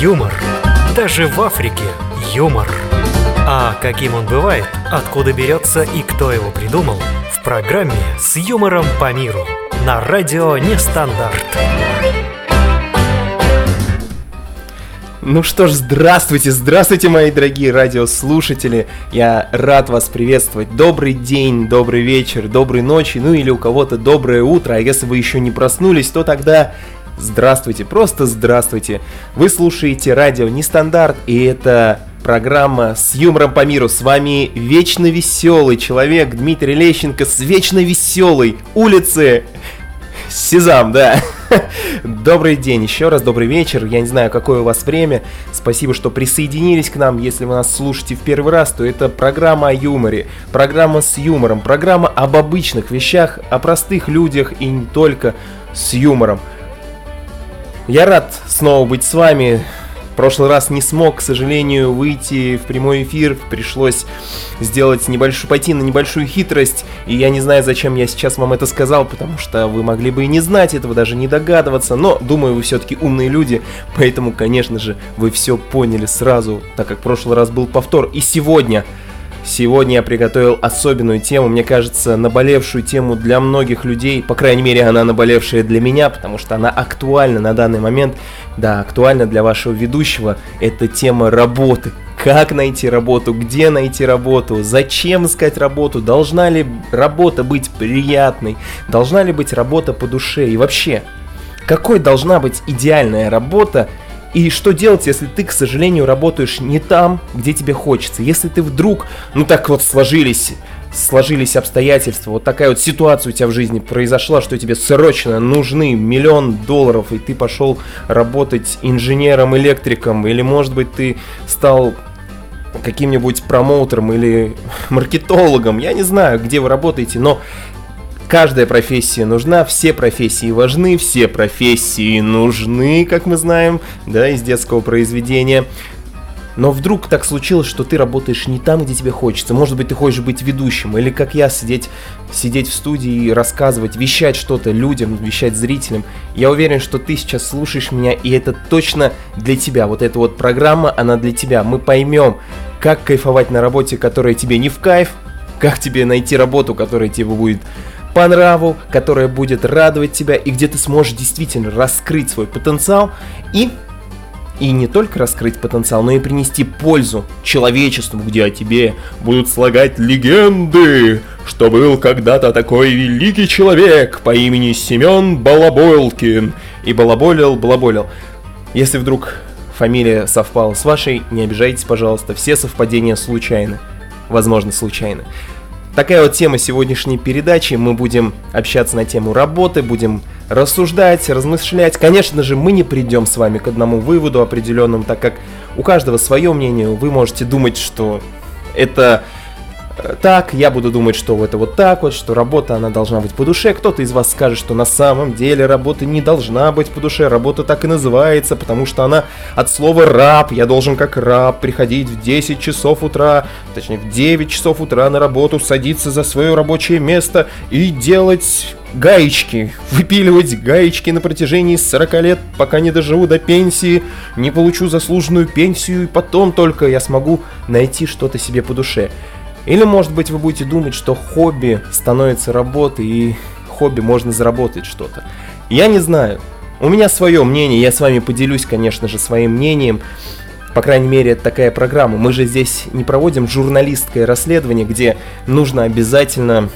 юмор. Даже в Африке юмор. А каким он бывает, откуда берется и кто его придумал, в программе «С юмором по миру» на радио «Нестандарт». Ну что ж, здравствуйте, здравствуйте, мои дорогие радиослушатели. Я рад вас приветствовать. Добрый день, добрый вечер, доброй ночи, ну или у кого-то доброе утро. А если вы еще не проснулись, то тогда здравствуйте, просто здравствуйте. Вы слушаете радио Нестандарт, и это программа с юмором по миру. С вами вечно веселый человек Дмитрий Лещенко с вечно веселой улицы Сезам, да. Добрый день, еще раз добрый вечер. Я не знаю, какое у вас время. Спасибо, что присоединились к нам. Если вы нас слушаете в первый раз, то это программа о юморе, программа с юмором, программа об обычных вещах, о простых людях и не только с юмором. Я рад снова быть с вами. Прошлый раз не смог, к сожалению, выйти в прямой эфир, пришлось сделать небольшую, пойти на небольшую хитрость, и я не знаю, зачем я сейчас вам это сказал, потому что вы могли бы и не знать этого, даже не догадываться, но думаю, вы все-таки умные люди, поэтому, конечно же, вы все поняли сразу, так как в прошлый раз был повтор, и сегодня Сегодня я приготовил особенную тему, мне кажется, наболевшую тему для многих людей, по крайней мере, она наболевшая для меня, потому что она актуальна на данный момент, да, актуальна для вашего ведущего, это тема работы. Как найти работу, где найти работу, зачем искать работу, должна ли работа быть приятной, должна ли быть работа по душе. И вообще, какой должна быть идеальная работа, и что делать, если ты, к сожалению, работаешь не там, где тебе хочется? Если ты вдруг, ну так вот сложились, сложились обстоятельства, вот такая вот ситуация у тебя в жизни произошла, что тебе срочно нужны миллион долларов, и ты пошел работать инженером-электриком, или может быть ты стал каким-нибудь промоутером или маркетологом, я не знаю, где вы работаете, но Каждая профессия нужна, все профессии важны, все профессии нужны, как мы знаем, да, из детского произведения. Но вдруг так случилось, что ты работаешь не там, где тебе хочется. Может быть, ты хочешь быть ведущим, или как я, сидеть, сидеть в студии и рассказывать, вещать что-то людям, вещать зрителям. Я уверен, что ты сейчас слушаешь меня, и это точно для тебя. Вот эта вот программа, она для тебя. Мы поймем, как кайфовать на работе, которая тебе не в кайф, как тебе найти работу, которая тебе будет по нраву, которая будет радовать тебя и где ты сможешь действительно раскрыть свой потенциал и и не только раскрыть потенциал, но и принести пользу человечеству, где о тебе будут слагать легенды, что был когда-то такой великий человек по имени Семен Балаболкин. И балаболил, балаболил. Если вдруг фамилия совпала с вашей, не обижайтесь, пожалуйста, все совпадения случайны. Возможно, случайны. Такая вот тема сегодняшней передачи. Мы будем общаться на тему работы, будем рассуждать, размышлять. Конечно же, мы не придем с вами к одному выводу определенному, так как у каждого свое мнение. Вы можете думать, что это так, я буду думать, что это вот так вот, что работа, она должна быть по душе. Кто-то из вас скажет, что на самом деле работа не должна быть по душе. Работа так и называется, потому что она от слова раб. Я должен как раб приходить в 10 часов утра, точнее в 9 часов утра на работу, садиться за свое рабочее место и делать гаечки, выпиливать гаечки на протяжении 40 лет, пока не доживу до пенсии, не получу заслуженную пенсию, и потом только я смогу найти что-то себе по душе. Или, может быть, вы будете думать, что хобби становится работой, и хобби можно заработать что-то. Я не знаю. У меня свое мнение, я с вами поделюсь, конечно же, своим мнением. По крайней мере, это такая программа. Мы же здесь не проводим журналистское расследование, где нужно обязательно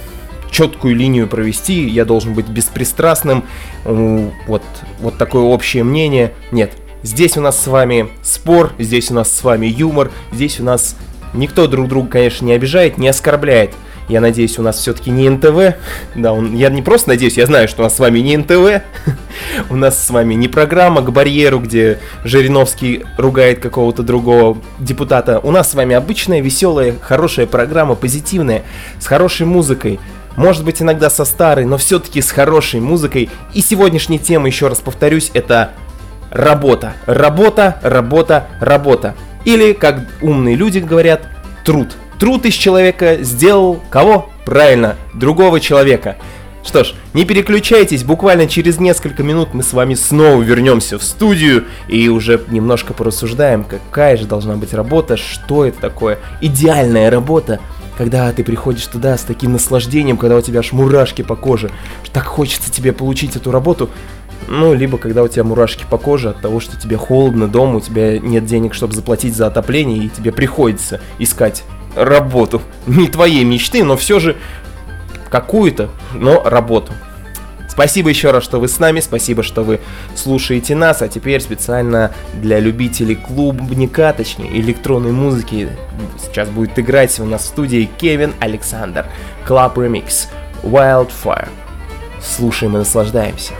четкую линию провести, я должен быть беспристрастным, вот, вот такое общее мнение. Нет, здесь у нас с вами спор, здесь у нас с вами юмор, здесь у нас Никто друг друга, конечно, не обижает, не оскорбляет. Я надеюсь, у нас все-таки не НТВ. Да, он, я не просто надеюсь, я знаю, что у нас с вами не НТВ. у нас с вами не программа к барьеру, где Жириновский ругает какого-то другого депутата. У нас с вами обычная, веселая, хорошая программа, позитивная, с хорошей музыкой. Может быть, иногда со старой, но все-таки с хорошей музыкой. И сегодняшняя тема, еще раз повторюсь, это работа. Работа, работа, работа. Или, как умные люди говорят, труд. Труд из человека сделал кого? Правильно, другого человека. Что ж, не переключайтесь, буквально через несколько минут мы с вами снова вернемся в студию и уже немножко порассуждаем, какая же должна быть работа, что это такое. Идеальная работа, когда ты приходишь туда с таким наслаждением, когда у тебя аж мурашки по коже, так хочется тебе получить эту работу, ну, либо когда у тебя мурашки по коже от того, что тебе холодно дома, у тебя нет денег, чтобы заплатить за отопление, и тебе приходится искать работу. Не твоей мечты, но все же какую-то, но работу. Спасибо еще раз, что вы с нами, спасибо, что вы слушаете нас, а теперь специально для любителей клубника, точнее электронной музыки, сейчас будет играть у нас в студии Кевин Александр, Club Remix, Wildfire. Слушаем и наслаждаемся.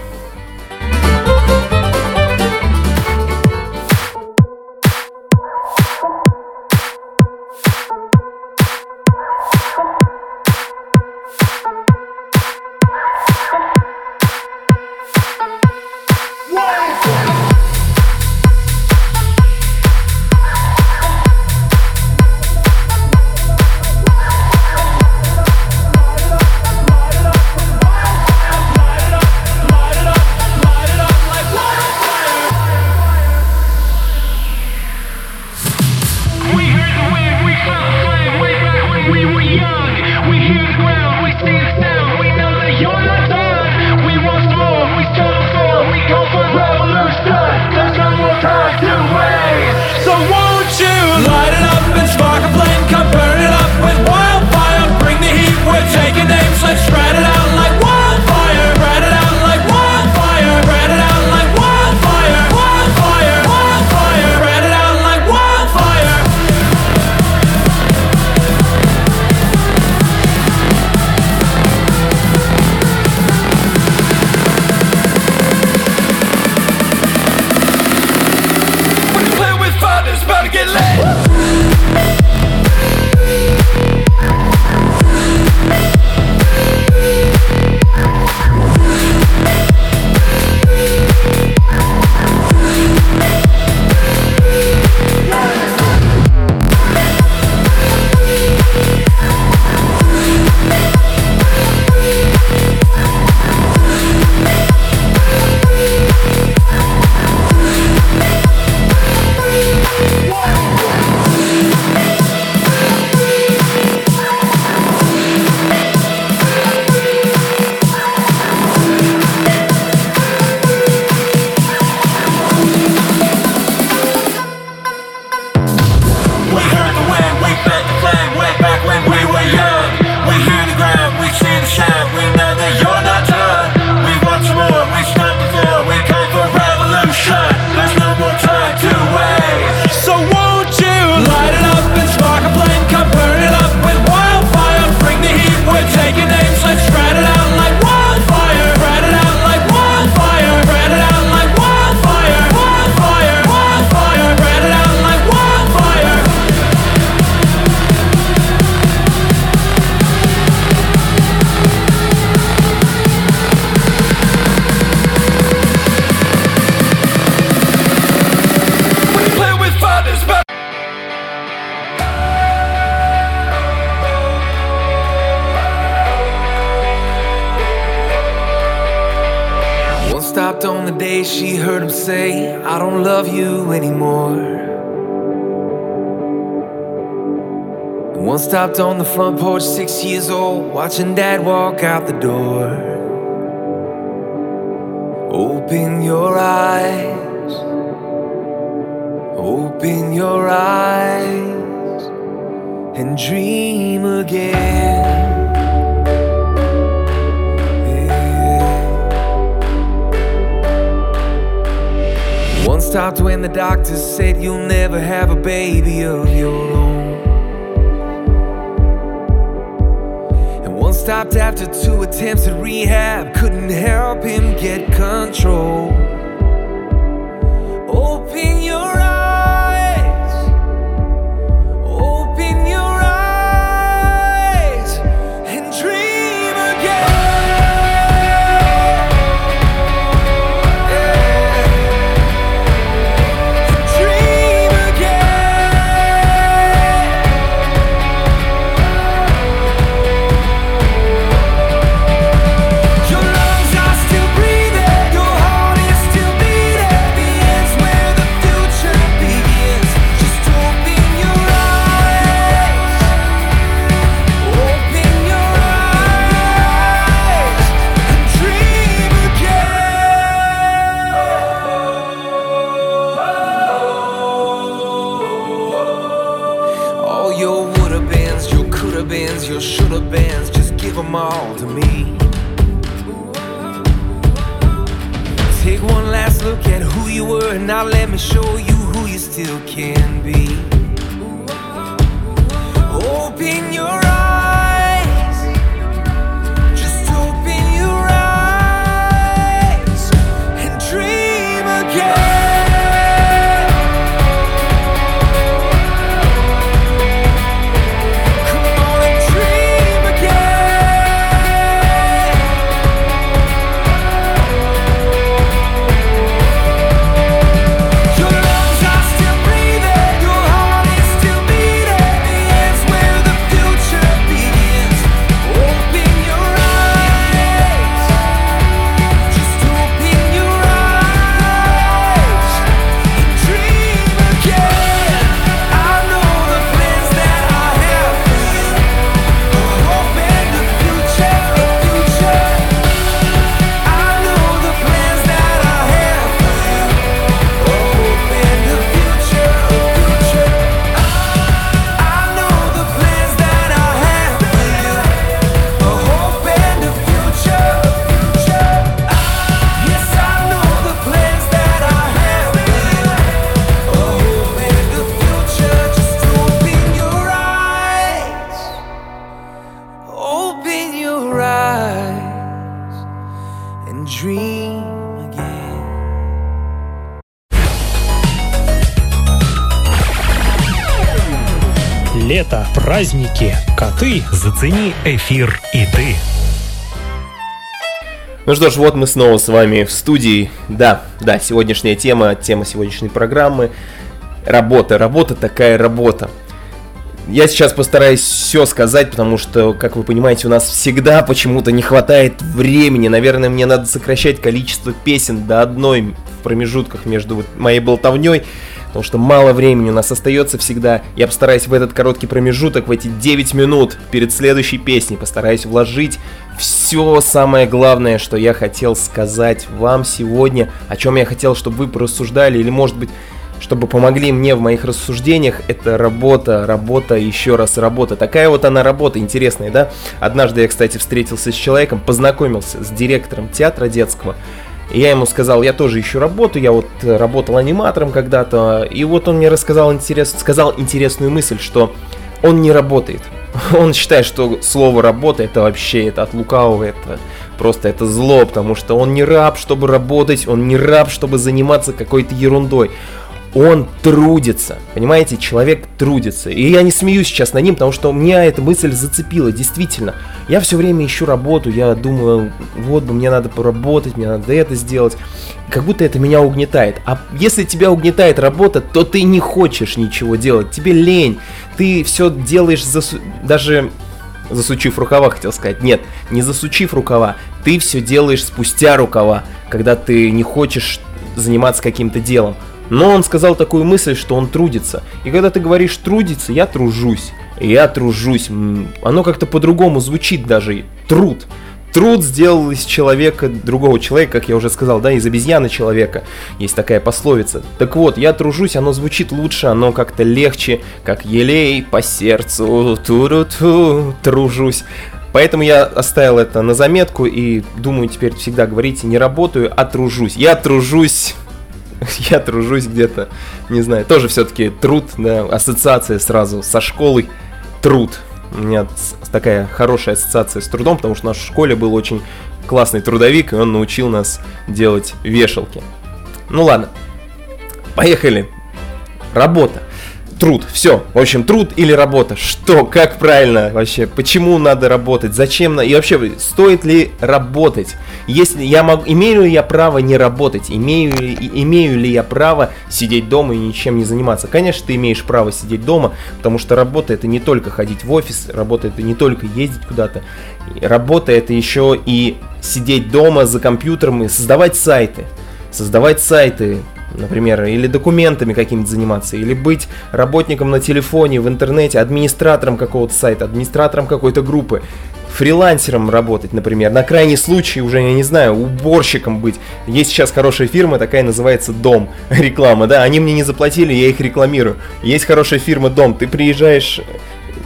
Front porch, six years old, watching dad walk out the door. Open your eyes, open your eyes, and dream again. One stopped when the doctor said you'll never have a baby of your own. Stopped after two attempts at rehab. Couldn't help him get control. Open your now let me show you who you still can коты. Зацени эфир и ты. Ну что ж, вот мы снова с вами в студии. Да, да, сегодняшняя тема, тема сегодняшней программы. Работа, работа такая работа. Я сейчас постараюсь все сказать, потому что, как вы понимаете, у нас всегда почему-то не хватает времени. Наверное, мне надо сокращать количество песен до одной в промежутках между моей болтовней, потому что мало времени у нас остается всегда. Я постараюсь в этот короткий промежуток, в эти 9 минут перед следующей песней, постараюсь вложить все самое главное, что я хотел сказать вам сегодня, о чем я хотел, чтобы вы порассуждали, или, может быть, чтобы помогли мне в моих рассуждениях, это работа, работа, еще раз работа. Такая вот она работа, интересная, да? Однажды я, кстати, встретился с человеком, познакомился с директором театра детского, и я ему сказал, я тоже ищу работу, я вот э, работал аниматором когда-то, и вот он мне рассказал интерес, сказал интересную мысль, что он не работает. Он считает, что слово работа это вообще это от лукавого, это просто это зло, потому что он не раб, чтобы работать, он не раб, чтобы заниматься какой-то ерундой. Он трудится, понимаете, человек трудится. И я не смеюсь сейчас над ним, потому что меня эта мысль зацепила, действительно. Я все время ищу работу, я думаю, вот бы мне надо поработать, мне надо это сделать. Как будто это меня угнетает. А если тебя угнетает работа, то ты не хочешь ничего делать, тебе лень. Ты все делаешь засу- даже засучив рукава, хотел сказать. Нет, не засучив рукава, ты все делаешь спустя рукава, когда ты не хочешь заниматься каким-то делом. Но он сказал такую мысль, что он трудится. И когда ты говоришь трудится, я тружусь. Я тружусь. Оно как-то по-другому звучит даже. Труд. Труд сделал из человека, другого человека, как я уже сказал, да, из обезьяны человека. Есть такая пословица. Так вот, я тружусь, оно звучит лучше, оно как-то легче, как елей по сердцу, туру-ту, тружусь. Поэтому я оставил это на заметку и думаю теперь всегда говорите, не работаю, а тружусь. Я тружусь я тружусь где-то, не знаю, тоже все-таки труд, да, ассоциация сразу со школой, труд. У меня такая хорошая ассоциация с трудом, потому что в нашей школе был очень классный трудовик, и он научил нас делать вешалки. Ну ладно, поехали. Работа. Труд, все. В общем, труд или работа. Что, как правильно вообще? Почему надо работать? Зачем? И вообще, стоит ли работать? Если я могу, имею ли я право не работать? Имею ли, имею ли я право сидеть дома и ничем не заниматься? Конечно, ты имеешь право сидеть дома, потому что работа это не только ходить в офис, работа это не только ездить куда-то. Работа это еще и сидеть дома за компьютером и создавать сайты. Создавать сайты, например, или документами какими-то заниматься, или быть работником на телефоне, в интернете, администратором какого-то сайта, администратором какой-то группы, фрилансером работать, например, на крайний случай уже, я не знаю, уборщиком быть. Есть сейчас хорошая фирма, такая называется Дом, реклама, да, они мне не заплатили, я их рекламирую. Есть хорошая фирма Дом, ты приезжаешь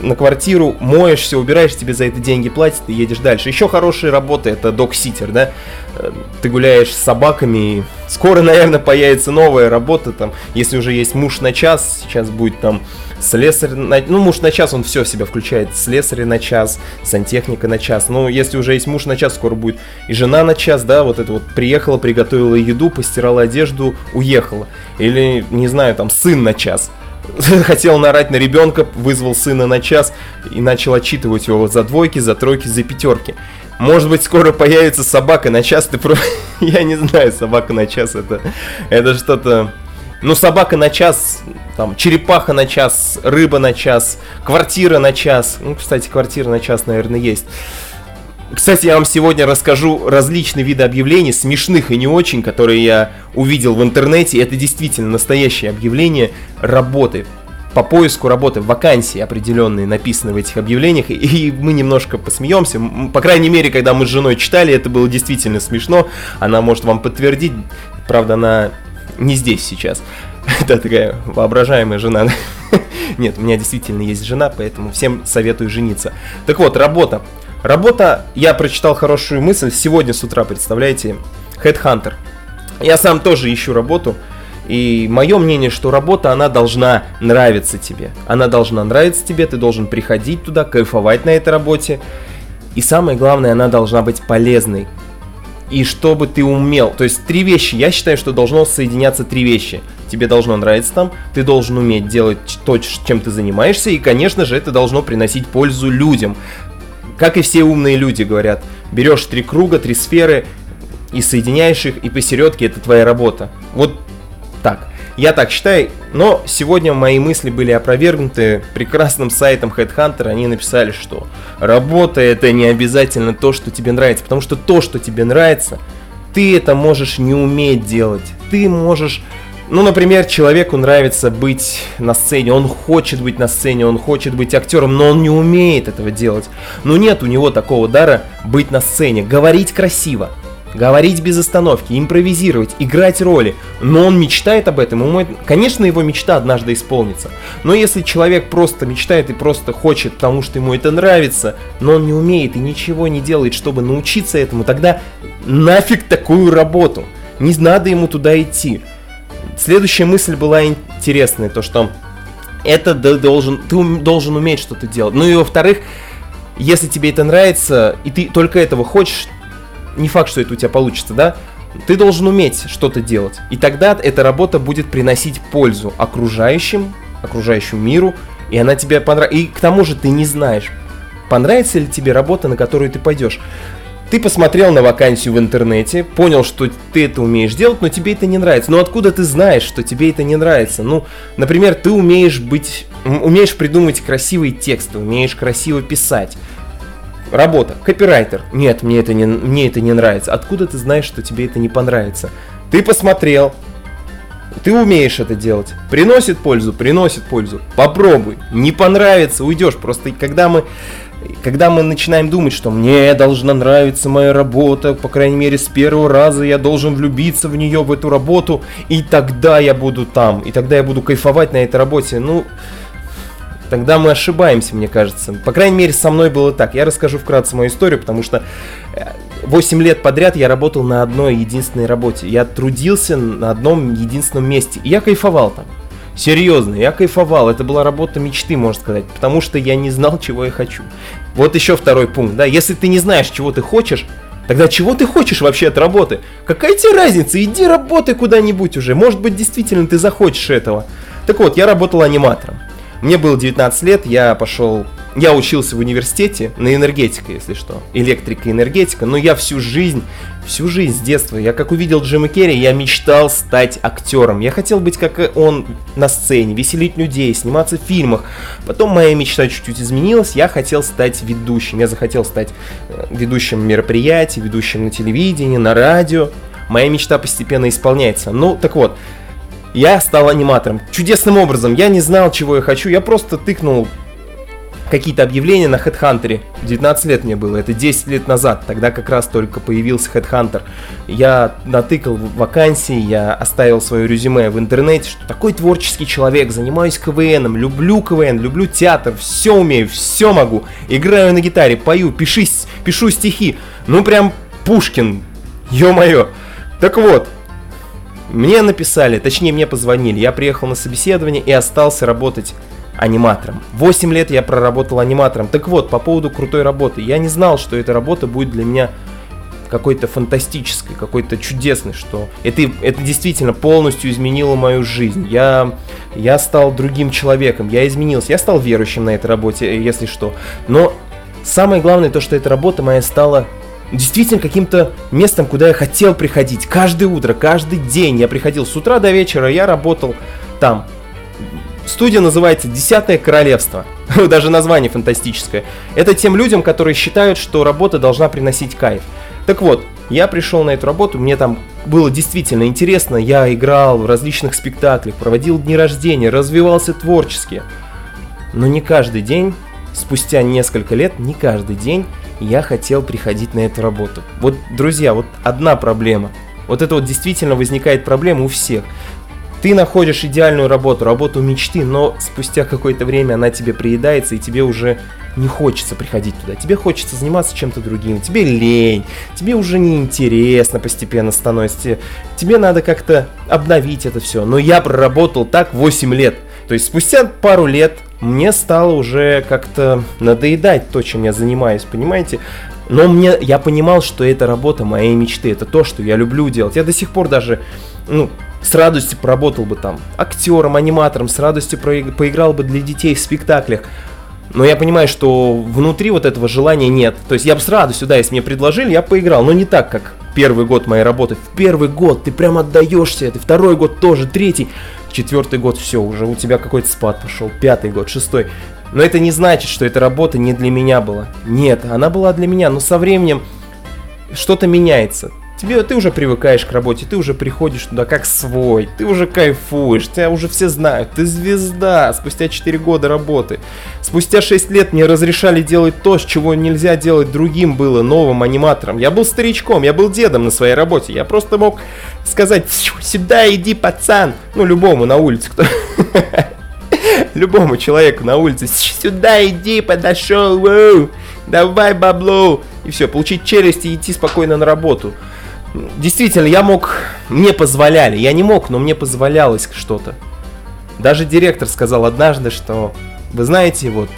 на квартиру, моешься, убираешь, тебе за это деньги платят, и едешь дальше. Еще хорошие работы, это док-ситер, да? Э, Ты гуляешь с собаками, и скоро, наверное, появится новая работа, там, если уже есть муж на час, сейчас будет там слесарь, на- ну, муж на час, он все в себя включает, слесарь на час, сантехника на час, ну, если уже есть муж на час, скоро будет и жена на час, да, вот это вот приехала, приготовила еду, постирала одежду, уехала, или, не знаю, там, сын на час, хотел нарать на ребенка, вызвал сына на час и начал отчитывать его за двойки, за тройки, за пятерки. Может быть, скоро появится собака на час, ты про... Я не знаю, собака на час это... Это что-то... Ну, собака на час, там, черепаха на час, рыба на час, квартира на час. Ну, кстати, квартира на час, наверное, есть. Кстати, я вам сегодня расскажу различные виды объявлений, смешных и не очень, которые я увидел в интернете. Это действительно настоящие объявления работы. По поиску работы, вакансии определенные написаны в этих объявлениях, и- мы немножко посмеемся. По крайней мере, когда мы с женой читали, это было действительно смешно. Она может вам подтвердить. Правда, она не здесь сейчас. Это такая воображаемая жена. Нет, у меня действительно есть жена, поэтому всем советую жениться. Так вот, работа. Работа, я прочитал хорошую мысль сегодня с утра, представляете, Headhunter. Я сам тоже ищу работу, и мое мнение, что работа, она должна нравиться тебе. Она должна нравиться тебе, ты должен приходить туда, кайфовать на этой работе. И самое главное, она должна быть полезной. И чтобы ты умел, то есть три вещи, я считаю, что должно соединяться три вещи. Тебе должно нравиться там, ты должен уметь делать то, чем ты занимаешься, и, конечно же, это должно приносить пользу людям. Как и все умные люди говорят, берешь три круга, три сферы и соединяешь их, и посередке это твоя работа. Вот так. Я так считаю, но сегодня мои мысли были опровергнуты прекрасным сайтом Headhunter. Они написали, что работа это не обязательно то, что тебе нравится, потому что то, что тебе нравится, ты это можешь не уметь делать. Ты можешь ну, например, человеку нравится быть на сцене, он хочет быть на сцене, он хочет быть актером, но он не умеет этого делать. Но нет у него такого дара быть на сцене, говорить красиво, говорить без остановки, импровизировать, играть роли. Но он мечтает об этом, ему конечно, его мечта однажды исполнится. Но если человек просто мечтает и просто хочет, потому что ему это нравится, но он не умеет и ничего не делает, чтобы научиться этому, тогда нафиг такую работу. Не надо ему туда идти. Следующая мысль была интересная, то что это должен, ты должен уметь что-то делать. Ну и во-вторых, если тебе это нравится, и ты только этого хочешь, не факт, что это у тебя получится, да? Ты должен уметь что-то делать. И тогда эта работа будет приносить пользу окружающим, окружающему миру, и она тебе понравится. И к тому же ты не знаешь, понравится ли тебе работа, на которую ты пойдешь. Ты посмотрел на вакансию в интернете, понял, что ты это умеешь делать, но тебе это не нравится. Но откуда ты знаешь, что тебе это не нравится? Ну, например, ты умеешь быть, умеешь придумывать красивые тексты, умеешь красиво писать. Работа, копирайтер. Нет, мне это не, мне это не нравится. Откуда ты знаешь, что тебе это не понравится? Ты посмотрел, ты умеешь это делать. Приносит пользу, приносит пользу. Попробуй. Не понравится, уйдешь. Просто когда мы когда мы начинаем думать, что мне должна нравиться моя работа, по крайней мере с первого раза я должен влюбиться в нее, в эту работу, и тогда я буду там, и тогда я буду кайфовать на этой работе, ну, тогда мы ошибаемся, мне кажется. По крайней мере, со мной было так. Я расскажу вкратце мою историю, потому что 8 лет подряд я работал на одной единственной работе. Я трудился на одном единственном месте, и я кайфовал там. Серьезно, я кайфовал. Это была работа мечты, можно сказать, потому что я не знал, чего я хочу. Вот еще второй пункт, да, если ты не знаешь, чего ты хочешь, тогда чего ты хочешь вообще от работы? Какая тебе разница? Иди работай куда-нибудь уже. Может быть, действительно ты захочешь этого. Так вот, я работал аниматором. Мне было 19 лет, я пошел... Я учился в университете на энергетика, если что. Электрика энергетика. Но я всю жизнь, всю жизнь с детства, я как увидел Джима Керри, я мечтал стать актером. Я хотел быть как он на сцене, веселить людей, сниматься в фильмах. Потом моя мечта чуть-чуть изменилась, я хотел стать ведущим. Я захотел стать э, ведущим мероприятий, ведущим на телевидении, на радио. Моя мечта постепенно исполняется. Ну, так вот, я стал аниматором. Чудесным образом. Я не знал, чего я хочу. Я просто тыкнул какие-то объявления на HeadHunter. 19 лет мне было, это 10 лет назад, тогда как раз только появился HeadHunter. Я натыкал вакансии, я оставил свое резюме в интернете, что такой творческий человек, занимаюсь КВНом, люблю КВН, люблю театр, все умею, все могу, играю на гитаре, пою, пиши, с- пишу стихи, ну прям Пушкин, ё-моё. Так вот, мне написали, точнее мне позвонили, я приехал на собеседование и остался работать аниматором. 8 лет я проработал аниматором. Так вот, по поводу крутой работы. Я не знал, что эта работа будет для меня какой-то фантастической, какой-то чудесной, что это, это действительно полностью изменило мою жизнь. Я, я стал другим человеком, я изменился, я стал верующим на этой работе, если что. Но самое главное то, что эта работа моя стала действительно каким-то местом, куда я хотел приходить. Каждое утро, каждый день я приходил с утра до вечера, я работал там. Студия называется «Десятое королевство». Даже название фантастическое. Это тем людям, которые считают, что работа должна приносить кайф. Так вот, я пришел на эту работу, мне там было действительно интересно, я играл в различных спектаклях, проводил дни рождения, развивался творчески. Но не каждый день, спустя несколько лет, не каждый день я хотел приходить на эту работу. Вот, друзья, вот одна проблема. Вот это вот действительно возникает проблема у всех. Ты находишь идеальную работу, работу мечты, но спустя какое-то время она тебе приедается, и тебе уже не хочется приходить туда. Тебе хочется заниматься чем-то другим. Тебе лень, тебе уже неинтересно постепенно становится. Тебе, надо как-то обновить это все. Но я проработал так 8 лет. То есть спустя пару лет мне стало уже как-то надоедать то, чем я занимаюсь, понимаете? Но мне, я понимал, что это работа моей мечты, это то, что я люблю делать. Я до сих пор даже, ну, с радостью поработал бы там актером, аниматором, с радостью поиграл бы для детей в спектаклях. Но я понимаю, что внутри вот этого желания нет. То есть я бы с радостью, да, если мне предложили, я поиграл, но не так, как первый год моей работы. В первый год ты прям отдаешься, это второй год тоже, третий, четвертый год все, уже у тебя какой-то спад пошел, пятый год, шестой. Но это не значит, что эта работа не для меня была. Нет, она была для меня, но со временем что-то меняется. Тебе, ты уже привыкаешь к работе, ты уже приходишь туда как свой, ты уже кайфуешь, тебя уже все знают, ты звезда спустя 4 года работы. Спустя 6 лет мне разрешали делать то, чего нельзя делать другим было, новым аниматором. Я был старичком, я был дедом на своей работе, я просто мог сказать, «Фью, сюда иди, пацан, ну любому на улице, кто... Любому человеку на улице, сюда иди, подошел, давай бабло, и все, получить челюсть и идти спокойно на работу. Действительно, я мог, мне позволяли, я не мог, но мне позволялось что-то. Даже директор сказал однажды, что, вы знаете, вот,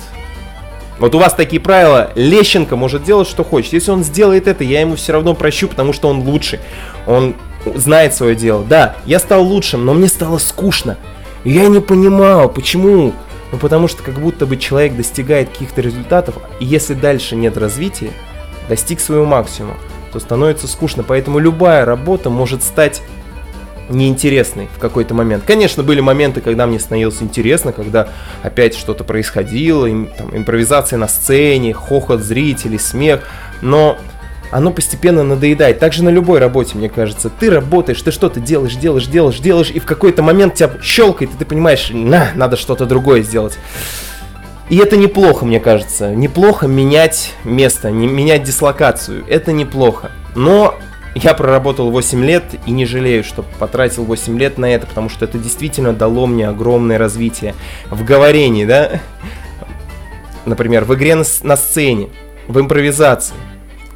вот у вас такие правила, Лещенко может делать, что хочет. Если он сделает это, я ему все равно прощу, потому что он лучший. Он знает свое дело. Да, я стал лучшим, но мне стало скучно. Я не понимал, почему. Ну, потому что как будто бы человек достигает каких-то результатов, и если дальше нет развития, достиг своего максимума, то становится скучно. Поэтому любая работа может стать неинтересной в какой-то момент. Конечно, были моменты, когда мне становилось интересно, когда опять что-то происходило, им- там, импровизация на сцене, хохот зрителей, смех, но оно постепенно надоедает. Также на любой работе, мне кажется. Ты работаешь, ты что-то делаешь, делаешь, делаешь, делаешь, и в какой-то момент тебя щелкает, и ты понимаешь, на, надо что-то другое сделать. И это неплохо, мне кажется. Неплохо менять место, не менять дислокацию. Это неплохо. Но я проработал 8 лет и не жалею, что потратил 8 лет на это, потому что это действительно дало мне огромное развитие в говорении, да? Например, в игре на, сцене, в импровизации,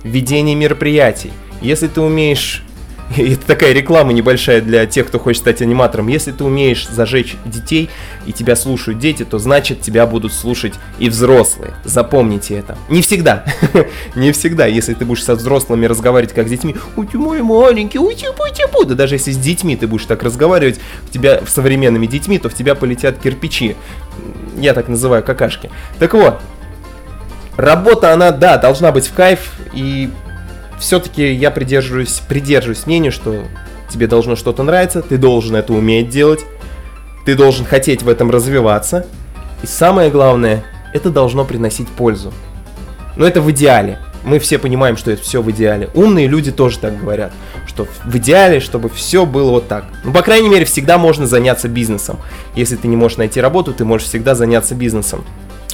в ведении мероприятий. Если ты умеешь это такая реклама небольшая для тех, кто хочет стать аниматором. Если ты умеешь зажечь детей и тебя слушают дети, то значит тебя будут слушать и взрослые. Запомните это. Не всегда. Не всегда. Если ты будешь со взрослыми разговаривать как с детьми, ой, ты мой маленький, ой, типу, типу. Да даже если с детьми ты будешь так разговаривать, в тебя с современными детьми, то в тебя полетят кирпичи. Я так называю какашки. Так вот, работа, она, да, должна быть в кайф, и все-таки я придерживаюсь, придерживаюсь мнению, что тебе должно что-то нравиться, ты должен это уметь делать, ты должен хотеть в этом развиваться, и самое главное, это должно приносить пользу. Но это в идеале. Мы все понимаем, что это все в идеале. Умные люди тоже так говорят, что в идеале, чтобы все было вот так. Ну, по крайней мере, всегда можно заняться бизнесом. Если ты не можешь найти работу, ты можешь всегда заняться бизнесом.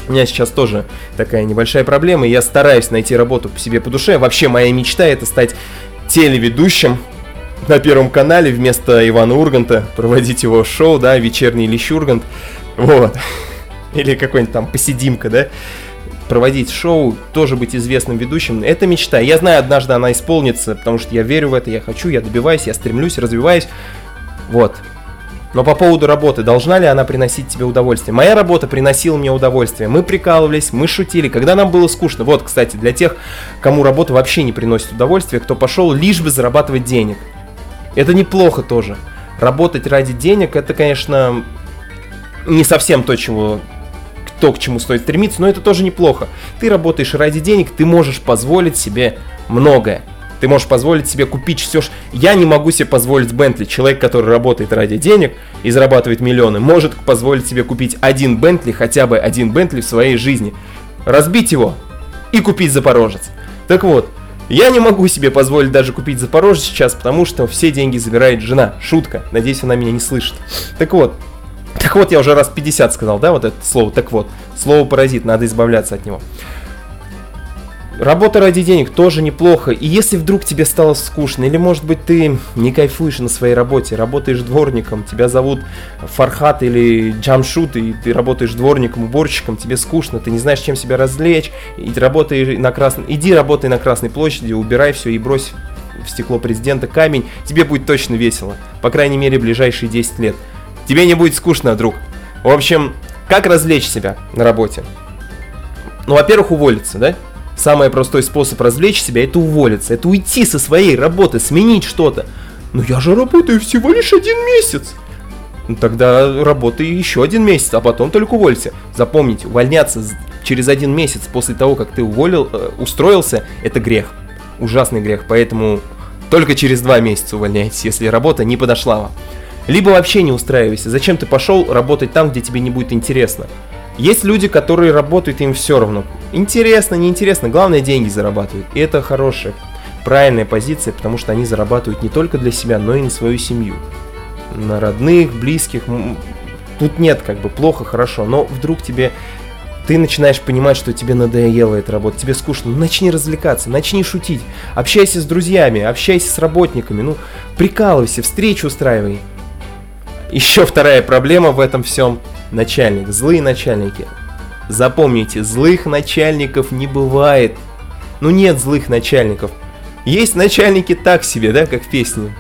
У меня сейчас тоже такая небольшая проблема, и я стараюсь найти работу по себе по душе. Вообще, моя мечта это стать телеведущим на Первом канале вместо Ивана Урганта, проводить его шоу, да, вечерний Лещ Ургант, вот. Или какой-нибудь там посидимка, да, проводить шоу, тоже быть известным ведущим. Это мечта. Я знаю, однажды она исполнится, потому что я верю в это, я хочу, я добиваюсь, я стремлюсь, развиваюсь. Вот. Но по поводу работы, должна ли она приносить тебе удовольствие? Моя работа приносила мне удовольствие. Мы прикалывались, мы шутили, когда нам было скучно. Вот, кстати, для тех, кому работа вообще не приносит удовольствия, кто пошел лишь бы зарабатывать денег. Это неплохо тоже. Работать ради денег, это, конечно, не совсем то, чего то, к чему стоит стремиться, но это тоже неплохо. Ты работаешь ради денег, ты можешь позволить себе многое. Ты можешь позволить себе купить все, ш- Я не могу себе позволить Бентли. Человек, который работает ради денег и зарабатывает миллионы, может позволить себе купить один Бентли, хотя бы один Бентли в своей жизни. Разбить его и купить Запорожец. Так вот, я не могу себе позволить даже купить Запорожец сейчас, потому что все деньги забирает жена. Шутка. Надеюсь, она меня не слышит. Так вот, так вот, я уже раз 50 сказал, да, вот это слово. Так вот, слово паразит, надо избавляться от него. Работа ради денег тоже неплохо. И если вдруг тебе стало скучно, или может быть ты не кайфуешь на своей работе, работаешь дворником, тебя зовут Фархат или Джамшут, и ты работаешь дворником, уборщиком, тебе скучно, ты не знаешь, чем себя развлечь, и работай на красной... иди работай на Красной площади, убирай все и брось в стекло президента камень, тебе будет точно весело. По крайней мере, ближайшие 10 лет. Тебе не будет скучно, друг. В общем, как развлечь себя на работе? Ну, во-первых, уволиться, да? Самый простой способ развлечь себя это уволиться, это уйти со своей работы, сменить что-то. Но я же работаю всего лишь один месяц. Ну тогда работай еще один месяц, а потом только уволься. Запомните, увольняться через один месяц после того, как ты уволил, э, устроился, это грех. Ужасный грех, поэтому только через два месяца увольняйтесь, если работа не подошла вам. Либо вообще не устраивайся. Зачем ты пошел работать там, где тебе не будет интересно? Есть люди, которые работают, им все равно. Интересно, неинтересно, главное деньги зарабатывают. И это хорошая, правильная позиция, потому что они зарабатывают не только для себя, но и на свою семью. На родных, близких. Тут нет как бы плохо, хорошо, но вдруг тебе ты начинаешь понимать, что тебе надоело эта работа, тебе скучно, ну начни развлекаться, начни шутить, общайся с друзьями, общайся с работниками, ну прикалывайся, встречу устраивай. Еще вторая проблема в этом всем – начальник, злые начальники. Запомните, злых начальников не бывает. Ну нет злых начальников. Есть начальники так себе, да, как в песне.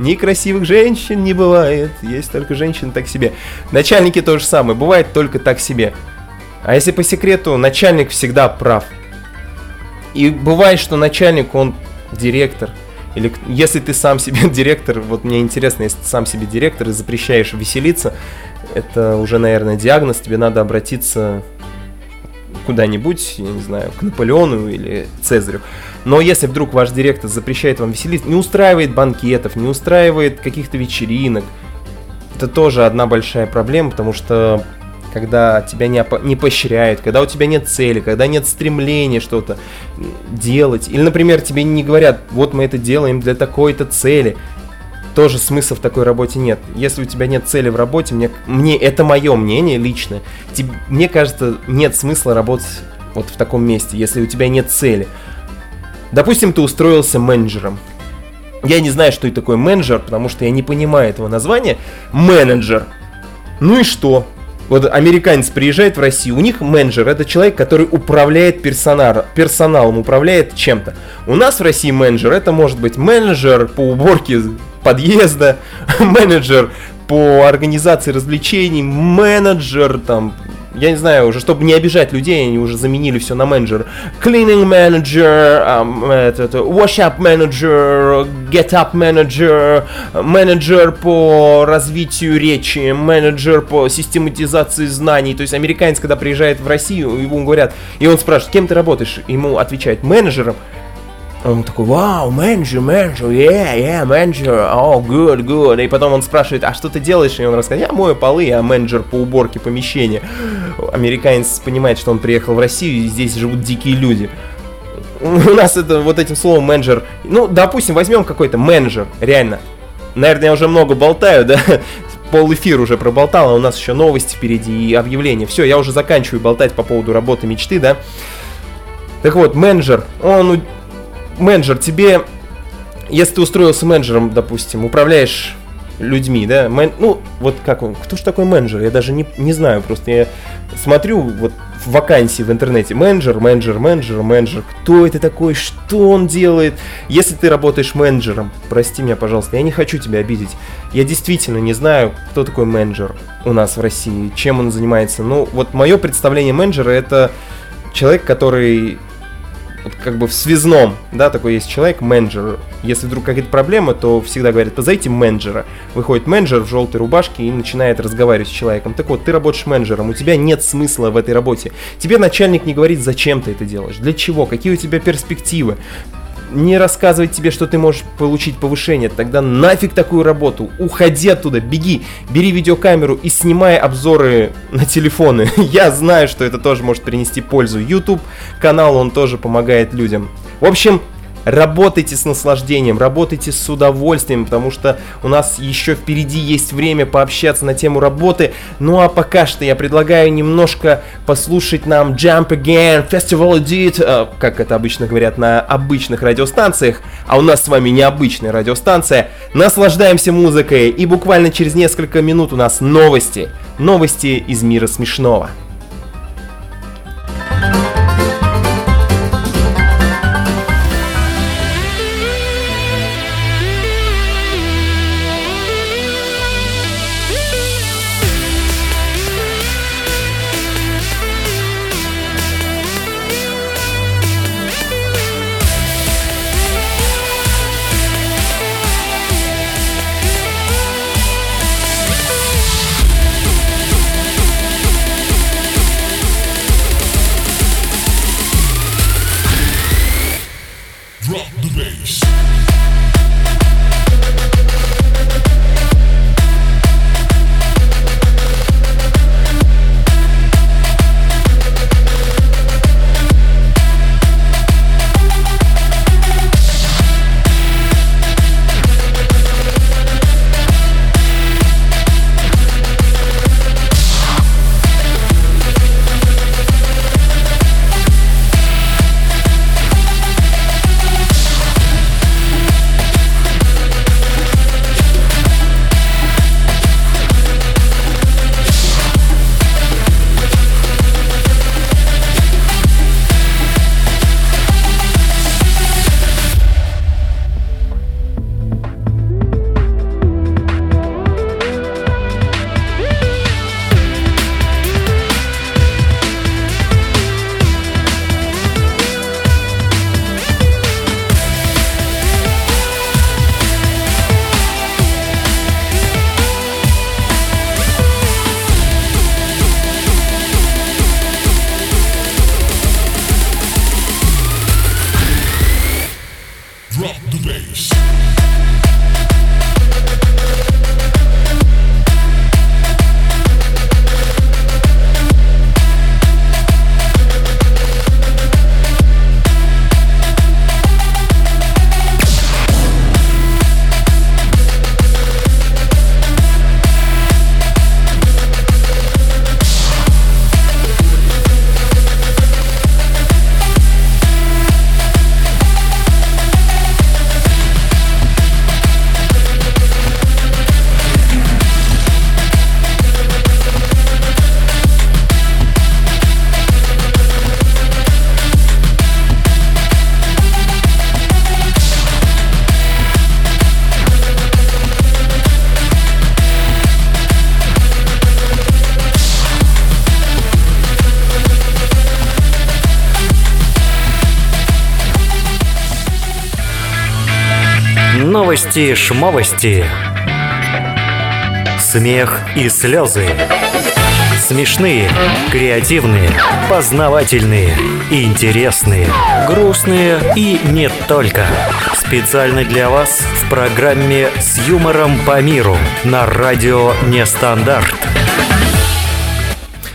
Некрасивых женщин не бывает, есть только женщины так себе. Начальники то же самое, бывает только так себе. А если по секрету, начальник всегда прав. И бывает, что начальник, он директор. Или если ты сам себе директор, вот мне интересно, если ты сам себе директор и запрещаешь веселиться, это уже, наверное, диагноз, тебе надо обратиться куда-нибудь, я не знаю, к Наполеону или Цезарю. Но если вдруг ваш директор запрещает вам веселиться, не устраивает банкетов, не устраивает каких-то вечеринок, это тоже одна большая проблема, потому что когда тебя не, опо- не поощряют, когда у тебя нет цели, когда нет стремления что-то делать, или, например, тебе не говорят, вот мы это делаем для такой-то цели, тоже смысла в такой работе нет. Если у тебя нет цели в работе, мне, мне это мое мнение личное, тебе- мне кажется, нет смысла работать вот в таком месте, если у тебя нет цели. Допустим, ты устроился менеджером. Я не знаю, что это такое менеджер, потому что я не понимаю этого названия. Менеджер. Ну и что? Вот американец приезжает в Россию, у них менеджер это человек, который управляет персонал, персоналом, управляет чем-то. У нас в России менеджер это может быть менеджер по уборке подъезда, менеджер по организации развлечений, менеджер там, я не знаю, уже чтобы не обижать людей, они уже заменили все на менеджер. Cleaning manager, ам, этот, wash up manager, get up manager, менеджер по развитию речи, менеджер по систематизации знаний. То есть американец, когда приезжает в Россию, ему говорят, и он спрашивает, кем ты работаешь? Ему отвечает, менеджером. Он такой, вау, менеджер, менеджер, yeah, yeah, менеджер, oh, good, good. И потом он спрашивает, а что ты делаешь? И он рассказывает, я мою полы, я менеджер по уборке помещения. Американец понимает, что он приехал в Россию, и здесь живут дикие люди. у нас это вот этим словом менеджер, ну, допустим, возьмем какой-то менеджер, реально. Наверное, я уже много болтаю, да? Пол эфир уже проболтал, а у нас еще новости впереди и объявления. Все, я уже заканчиваю болтать по поводу работы мечты, да? Так вот, менеджер, он менеджер, тебе, если ты устроился менеджером, допустим, управляешь людьми, да, мен- ну, вот как он, кто же такой менеджер, я даже не, не знаю, просто я смотрю вот вакансии в интернете, менеджер, менеджер, менеджер, менеджер, кто это такой, что он делает, если ты работаешь менеджером, прости меня, пожалуйста, я не хочу тебя обидеть, я действительно не знаю, кто такой менеджер у нас в России, чем он занимается, ну, вот мое представление менеджера это человек, который вот как бы в связном, да, такой есть человек, менеджер. Если вдруг какая-то проблема, то всегда говорят, позовите менеджера. Выходит менеджер в желтой рубашке и начинает разговаривать с человеком. Так вот, ты работаешь менеджером, у тебя нет смысла в этой работе. Тебе начальник не говорит, зачем ты это делаешь, для чего, какие у тебя перспективы. Не рассказывать тебе, что ты можешь получить повышение, тогда нафиг такую работу, уходи оттуда, беги, бери видеокамеру и снимай обзоры на телефоны. Я знаю, что это тоже может принести пользу. YouTube канал, он тоже помогает людям. В общем, Работайте с наслаждением, работайте с удовольствием, потому что у нас еще впереди есть время пообщаться на тему работы. Ну а пока что я предлагаю немножко послушать нам Jump Again, Festival Edit, э, как это обычно говорят на обычных радиостанциях, а у нас с вами необычная радиостанция. Наслаждаемся музыкой и буквально через несколько минут у нас новости. Новости из мира смешного. Новости шмовости. Смех и слезы. Смешные, креативные, познавательные, интересные, грустные и не только. Специально для вас в программе «С юмором по миру» на радио «Нестандарт».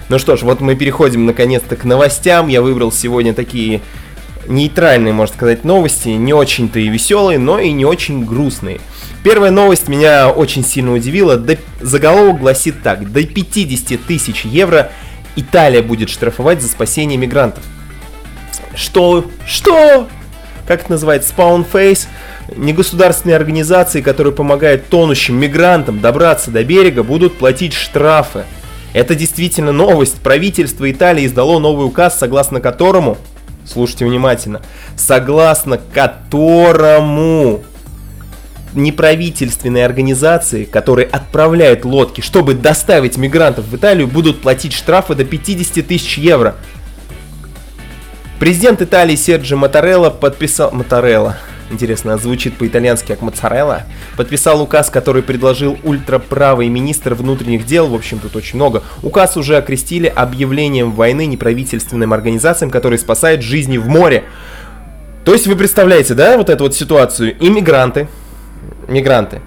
Ну что ж, вот мы переходим наконец-то к новостям. Я выбрал сегодня такие нейтральные, можно сказать, новости, не очень-то и веселые, но и не очень грустные. Первая новость меня очень сильно удивила. До- Заголовок гласит так. До 50 тысяч евро Италия будет штрафовать за спасение мигрантов. Что? Что? Как это называется? Spawn Face? Негосударственные организации, которые помогают тонущим мигрантам добраться до берега, будут платить штрафы. Это действительно новость. Правительство Италии издало новый указ, согласно которому, слушайте внимательно, согласно которому неправительственные организации, которые отправляют лодки, чтобы доставить мигрантов в Италию, будут платить штрафы до 50 тысяч евро. Президент Италии Серджи Матарелла подписал... Матарелла. Интересно, звучит по-итальянски как моцарелла. Подписал указ, который предложил ультраправый министр внутренних дел. В общем, тут очень много. Указ уже окрестили объявлением войны неправительственным организациям, которые спасают жизни в море. То есть вы представляете, да, вот эту вот ситуацию? Иммигранты, мигранты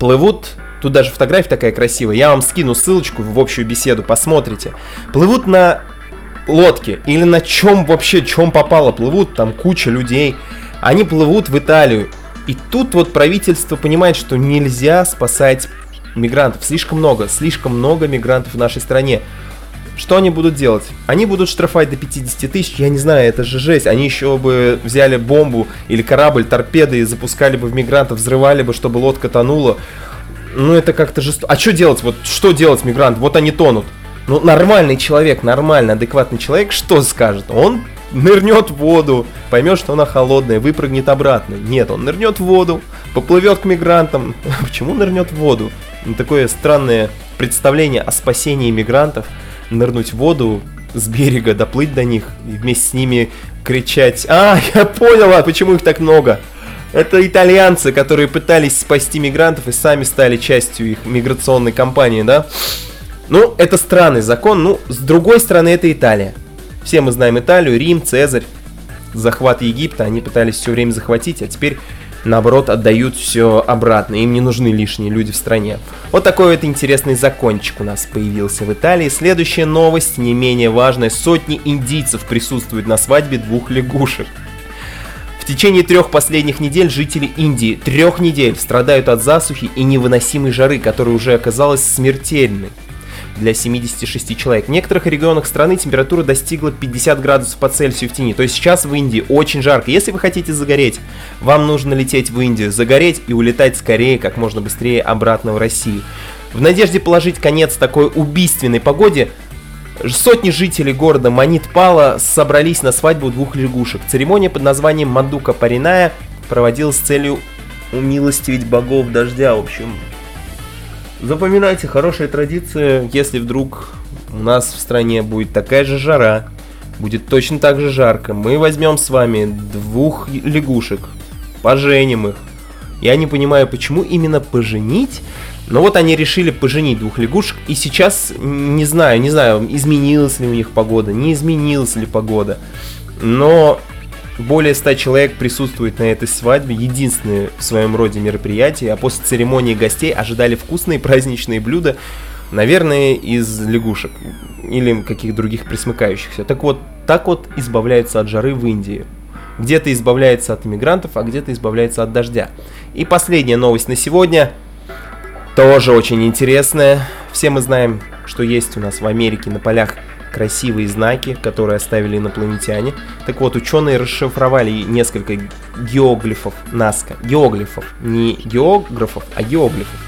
плывут, тут даже фотография такая красивая, я вам скину ссылочку в общую беседу, посмотрите. Плывут на лодке или на чем вообще, чем попало, плывут там куча людей. Они плывут в Италию. И тут вот правительство понимает, что нельзя спасать мигрантов. Слишком много, слишком много мигрантов в нашей стране. Что они будут делать? Они будут штрафовать до 50 тысяч, я не знаю, это же жесть. Они еще бы взяли бомбу или корабль, торпеды и запускали бы в мигрантов, взрывали бы, чтобы лодка тонула. Ну это как-то жестоко. А что делать? Вот что делать мигрант? Вот они тонут. Ну нормальный человек, нормальный, адекватный человек, что скажет? Он нырнет в воду, поймет, что она холодная, выпрыгнет обратно. Нет, он нырнет в воду, поплывет к мигрантам. Почему нырнет в воду? Ну, такое странное представление о спасении мигрантов. Нырнуть в воду с берега, доплыть до них и вместе с ними кричать «А, я поняла, почему их так много!» Это итальянцы, которые пытались спасти мигрантов и сами стали частью их миграционной кампании, да? Ну, это странный закон. Ну, с другой стороны, это Италия. Все мы знаем Италию, Рим, Цезарь, захват Египта. Они пытались все время захватить, а теперь, наоборот, отдают все обратно. Им не нужны лишние люди в стране. Вот такой вот интересный закончик у нас появился в Италии. Следующая новость, не менее важная. Сотни индийцев присутствуют на свадьбе двух лягушек. В течение трех последних недель жители Индии, трех недель, страдают от засухи и невыносимой жары, которая уже оказалась смертельной для 76 человек. В некоторых регионах страны температура достигла 50 градусов по Цельсию в тени. То есть сейчас в Индии очень жарко. Если вы хотите загореть, вам нужно лететь в Индию, загореть и улетать скорее, как можно быстрее обратно в Россию. В надежде положить конец такой убийственной погоде, Сотни жителей города Манитпала собрались на свадьбу двух лягушек. Церемония под названием Мандука Париная проводилась с целью умилостивить богов дождя. В общем, запоминайте, хорошая традиция, если вдруг у нас в стране будет такая же жара, будет точно так же жарко, мы возьмем с вами двух лягушек, поженим их. Я не понимаю, почему именно поженить, но вот они решили поженить двух лягушек, и сейчас, не знаю, не знаю, изменилась ли у них погода, не изменилась ли погода, но более 100 человек присутствует на этой свадьбе, единственное в своем роде мероприятие, а после церемонии гостей ожидали вкусные праздничные блюда, наверное, из лягушек или каких других присмыкающихся. Так вот, так вот избавляются от жары в Индии. Где-то избавляется от иммигрантов, а где-то избавляется от дождя. И последняя новость на сегодня, тоже очень интересная. Все мы знаем, что есть у нас в Америке на полях красивые знаки, которые оставили инопланетяне. Так вот, ученые расшифровали несколько геоглифов Наска. Геоглифов. Не географов, а геоглифов.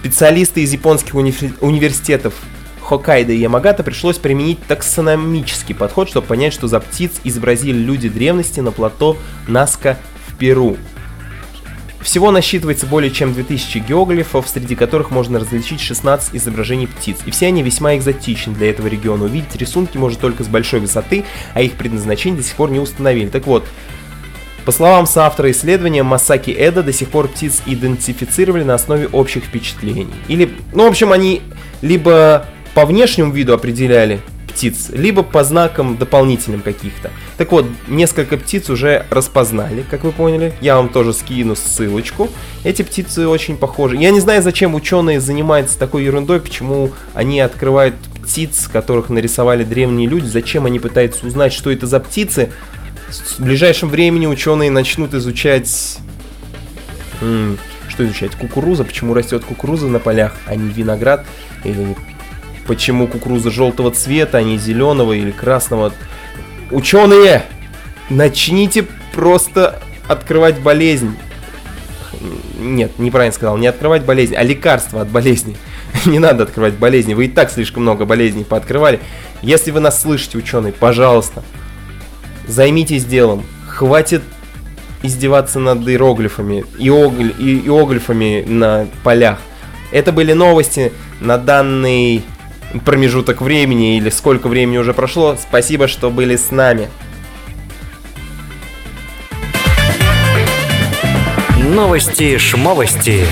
Специалисты из японских уни- университетов Хоккайдо и Ямагата пришлось применить таксономический подход, чтобы понять, что за птиц изобразили люди древности на плато Наска в Перу. Всего насчитывается более чем 2000 геоглифов, среди которых можно различить 16 изображений птиц. И все они весьма экзотичны для этого региона. Увидеть рисунки можно только с большой высоты, а их предназначение до сих пор не установили. Так вот, по словам соавтора исследования Масаки Эда, до сих пор птиц идентифицировали на основе общих впечатлений. Или, ну, в общем, они либо по внешнему виду определяли птиц, либо по знакам дополнительным каких-то. Так вот, несколько птиц уже распознали, как вы поняли. Я вам тоже скину ссылочку. Эти птицы очень похожи. Я не знаю, зачем ученые занимаются такой ерундой, почему они открывают птиц, которых нарисовали древние люди, зачем они пытаются узнать, что это за птицы. В ближайшем времени ученые начнут изучать... Что изучать? Кукуруза, почему растет кукуруза на полях, а не виноград или почему кукуруза желтого цвета, а не зеленого или красного. Ученые, начните просто открывать болезнь. Нет, неправильно сказал, не открывать болезнь, а лекарство от болезни. Не надо открывать болезни, вы и так слишком много болезней пооткрывали. Если вы нас слышите, ученые, пожалуйста, займитесь делом. Хватит издеваться над иероглифами, иогль, иероглифами на полях. Это были новости на данный промежуток времени или сколько времени уже прошло. Спасибо, что были с нами. Новости шмовости.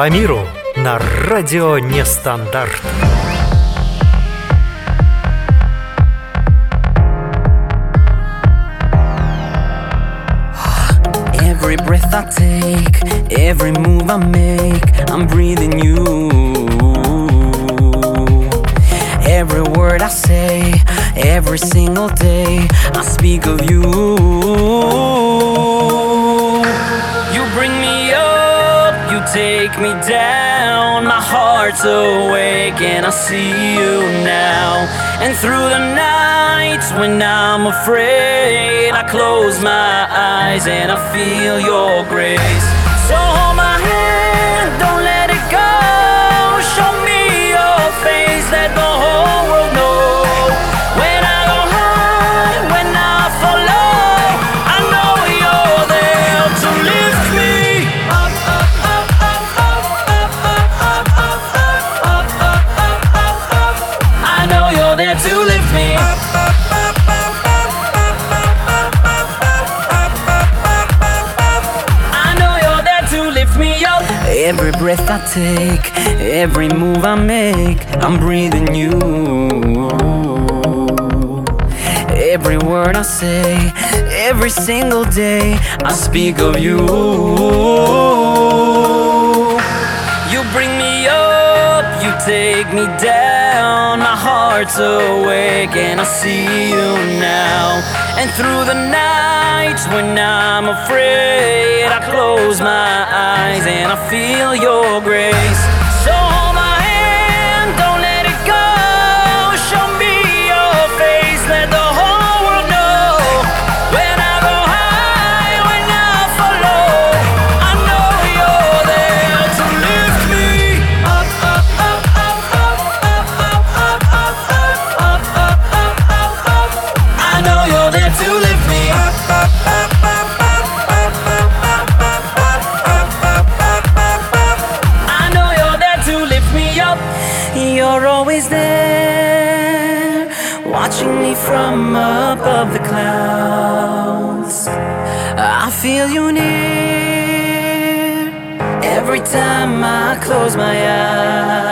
по миру на радио «Нестандарт». see you now. And through the nights when I'm afraid, I close my eyes and I feel your grace. Take, every move I make, I'm breathing you. Every word I say, every single day, I speak of you. You bring me up, you take me down. My heart's awake and I see you now. And through the nights when I'm afraid, I close my eyes and I feel your grace. Feel you near every time I close my eyes.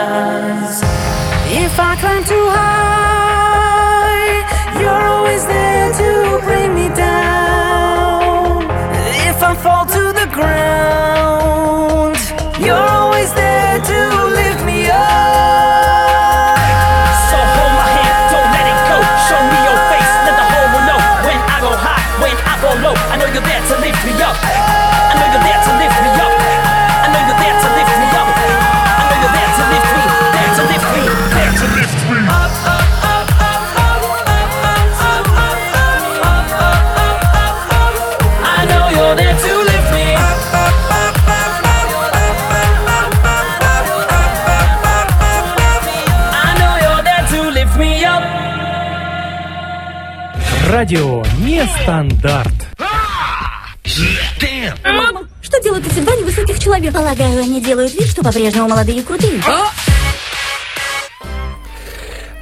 Нестандарт. Мама, что делают эти два невысоких человека? Полагаю, они делают вид, что по-прежнему молодые и крутые.